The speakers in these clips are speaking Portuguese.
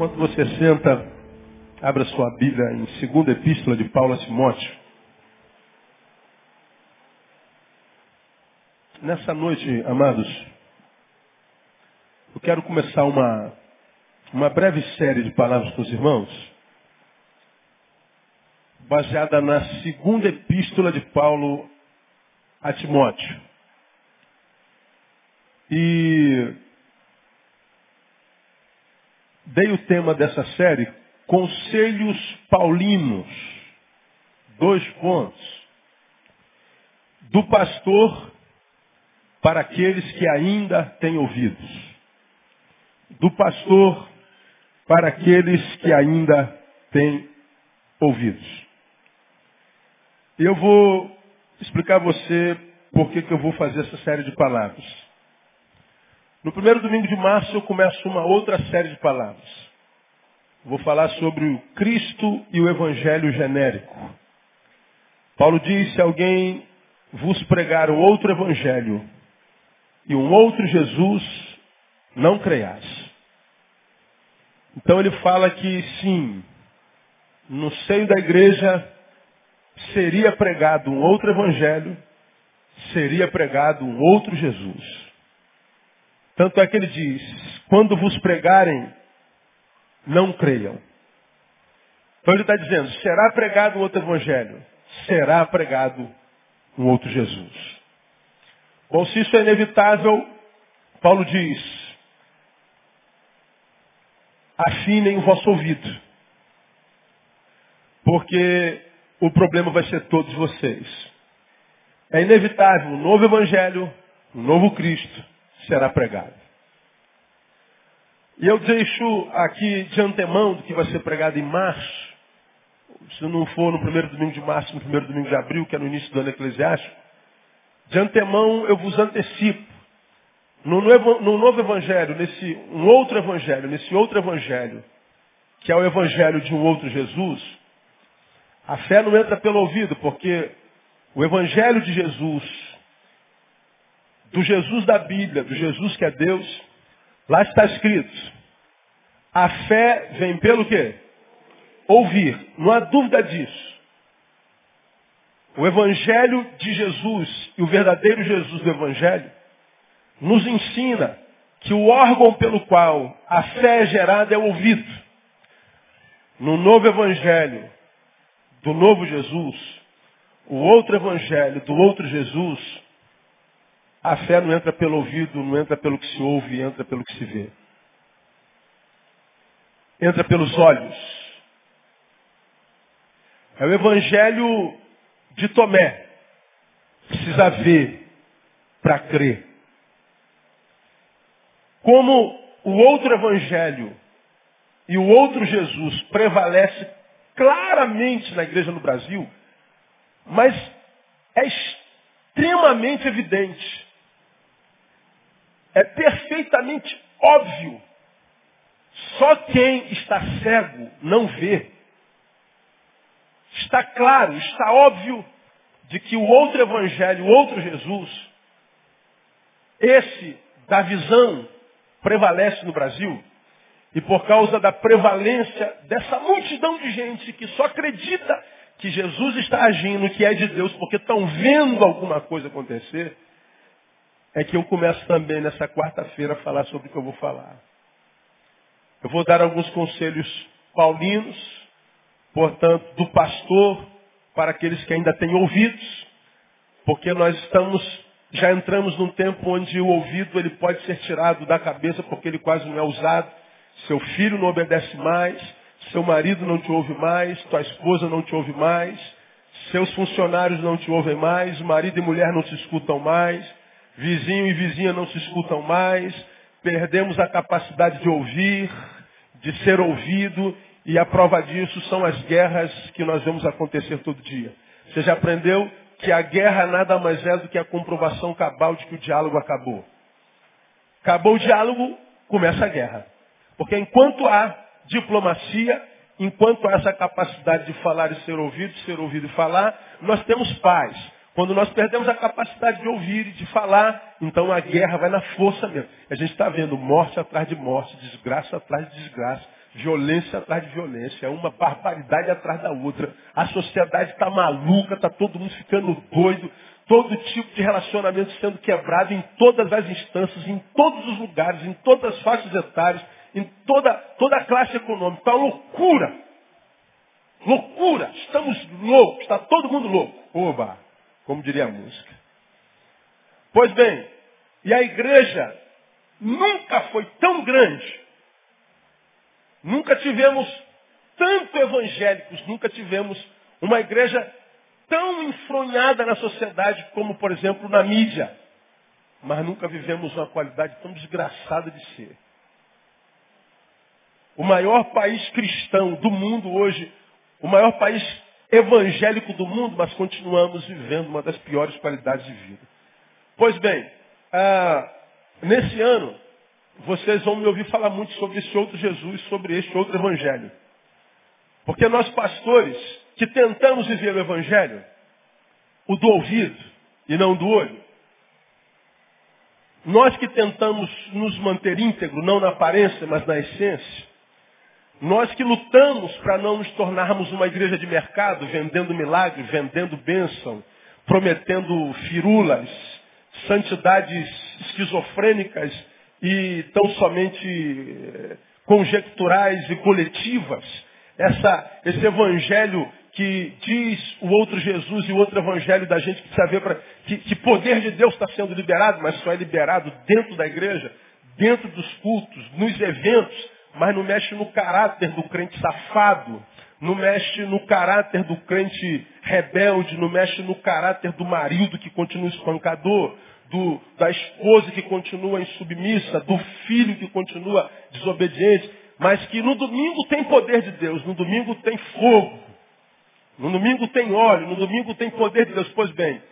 Enquanto você senta, abra sua Bíblia em segunda epístola de Paulo a Timóteo. Nessa noite, amados, eu quero começar uma, uma breve série de palavras com os irmãos, baseada na segunda epístola de Paulo a Timóteo. E dei o tema dessa série, Conselhos Paulinos. Dois pontos. Do pastor para aqueles que ainda têm ouvidos. Do pastor para aqueles que ainda têm ouvidos. Eu vou explicar a você por que, que eu vou fazer essa série de palavras. No primeiro domingo de março eu começo uma outra série de palavras. Vou falar sobre o Cristo e o Evangelho genérico. Paulo diz, se alguém vos pregar um outro Evangelho e um outro Jesus, não creias. Então ele fala que sim, no seio da igreja seria pregado um outro Evangelho, seria pregado um outro Jesus. Tanto é que ele diz, quando vos pregarem, não creiam. Então ele está dizendo, será pregado um outro evangelho, será pregado um outro Jesus. Bom, se isso é inevitável, Paulo diz, afinem o vosso ouvido. Porque o problema vai ser todos vocês. É inevitável um novo evangelho, um novo Cristo, será pregado. E eu deixo aqui de antemão do que vai ser pregado em março, se não for no primeiro domingo de março, no primeiro domingo de abril, que é no início do ano eclesiástico, de antemão eu vos antecipo. No novo, no novo evangelho, nesse um outro evangelho, nesse outro evangelho, que é o evangelho de um outro Jesus, a fé não entra pelo ouvido, porque o evangelho de Jesus do Jesus da Bíblia, do Jesus que é Deus, lá está escrito. A fé vem pelo quê? Ouvir. Não há dúvida disso. O Evangelho de Jesus e o verdadeiro Jesus do Evangelho nos ensina que o órgão pelo qual a fé é gerada é o ouvido. No novo Evangelho do novo Jesus, o outro Evangelho do outro Jesus, a fé não entra pelo ouvido, não entra pelo que se ouve, entra pelo que se vê. Entra pelos olhos. É o evangelho de Tomé. Precisa ver para crer. Como o outro evangelho e o outro Jesus prevalece claramente na igreja no Brasil, mas é extremamente evidente é perfeitamente óbvio. Só quem está cego não vê. Está claro, está óbvio de que o outro evangelho, o outro Jesus, esse da visão prevalece no Brasil. E por causa da prevalência dessa multidão de gente que só acredita que Jesus está agindo, que é de Deus, porque estão vendo alguma coisa acontecer, é que eu começo também nessa quarta-feira a falar sobre o que eu vou falar. Eu vou dar alguns conselhos paulinos, portanto, do pastor para aqueles que ainda têm ouvidos, porque nós estamos, já entramos num tempo onde o ouvido ele pode ser tirado da cabeça porque ele quase não é usado. Seu filho não obedece mais, seu marido não te ouve mais, tua esposa não te ouve mais, seus funcionários não te ouvem mais, marido e mulher não se escutam mais, Vizinho e vizinha não se escutam mais, perdemos a capacidade de ouvir, de ser ouvido, e a prova disso são as guerras que nós vemos acontecer todo dia. Você já aprendeu que a guerra nada mais é do que a comprovação cabal de que o diálogo acabou. Acabou o diálogo, começa a guerra. Porque enquanto há diplomacia, enquanto há essa capacidade de falar e ser ouvido, ser ouvido e falar, nós temos paz. Quando nós perdemos a capacidade de ouvir e de falar, então a guerra vai na força mesmo. A gente está vendo morte atrás de morte, desgraça atrás de desgraça, Violência atrás de violência, é uma barbaridade atrás da outra. A sociedade está maluca, está todo mundo ficando doido, todo tipo de relacionamento sendo quebrado em todas as instâncias, em todos os lugares, em todas as faixas etárias, em toda, toda a classe econômica. Está loucura. Loucura. Estamos loucos. Está todo mundo louco. Oba, como diria a música. Pois bem, e a igreja nunca foi tão grande. Nunca tivemos tanto evangélicos, nunca tivemos uma igreja tão enfronhada na sociedade como, por exemplo, na mídia. Mas nunca vivemos uma qualidade tão desgraçada de ser. O maior país cristão do mundo hoje, o maior país evangélico do mundo, mas continuamos vivendo uma das piores qualidades de vida. Pois bem, ah, nesse ano, vocês vão me ouvir falar muito sobre esse outro Jesus, sobre este outro Evangelho. Porque nós pastores que tentamos viver o Evangelho, o do ouvido e não do olho, nós que tentamos nos manter íntegro, não na aparência, mas na essência, nós que lutamos para não nos tornarmos uma igreja de mercado, vendendo milagres, vendendo bênção, prometendo firulas, santidades esquizofrênicas e tão somente eh, conjecturais e coletivas. Essa, esse evangelho que diz o outro Jesus e o outro evangelho da gente precisa ver para que, que poder de Deus está sendo liberado, mas só é liberado dentro da igreja, dentro dos cultos, nos eventos, mas não mexe no caráter do crente safado, não mexe no caráter do crente rebelde, não mexe no caráter do marido que continua espancador, do, da esposa que continua insubmissa, do filho que continua desobediente, mas que no domingo tem poder de Deus, no domingo tem fogo, no domingo tem óleo, no domingo tem poder de Deus. Pois bem,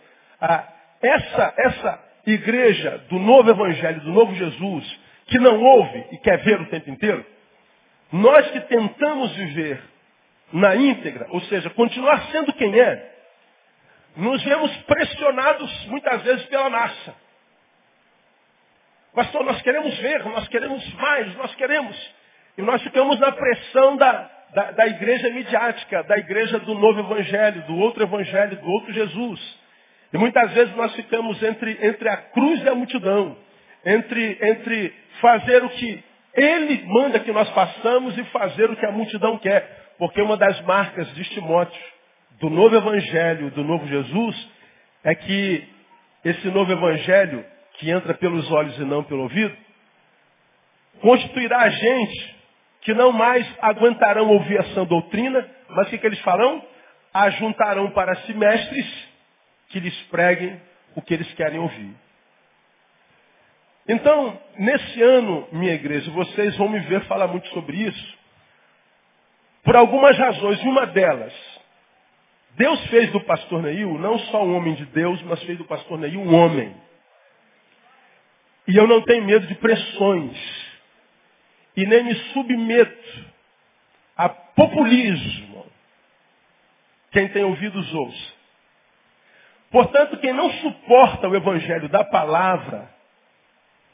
essa, essa igreja do novo evangelho, do novo Jesus, que não ouve e quer ver o tempo inteiro, nós que tentamos viver na íntegra, ou seja, continuar sendo quem é, nos vemos pressionados muitas vezes pela massa. Pastor, nós queremos ver, nós queremos mais, nós queremos. E nós ficamos na pressão da, da, da igreja midiática, da igreja do novo evangelho, do outro evangelho, do outro Jesus. E muitas vezes nós ficamos entre, entre a cruz e a multidão, entre, entre fazer o que ele manda que nós façamos e fazer o que a multidão quer. Porque uma das marcas de Timóteo, do novo evangelho, do novo Jesus, é que esse novo evangelho, que entra pelos olhos e não pelo ouvido, constituirá a gente que não mais aguentarão ouvir a sã doutrina, mas o que, que eles farão? Ajuntarão para si mestres que lhes preguem o que eles querem ouvir. Então, nesse ano, minha igreja, vocês vão me ver falar muito sobre isso, por algumas razões. Uma delas, Deus fez do pastor Neil não só um homem de Deus, mas fez do pastor Neil um homem. E eu não tenho medo de pressões. E nem me submeto a populismo. Quem tem ouvidos ouça. Portanto, quem não suporta o evangelho da palavra,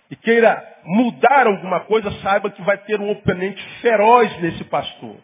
e queira mudar alguma coisa, saiba que vai ter um oponente feroz nesse pastor.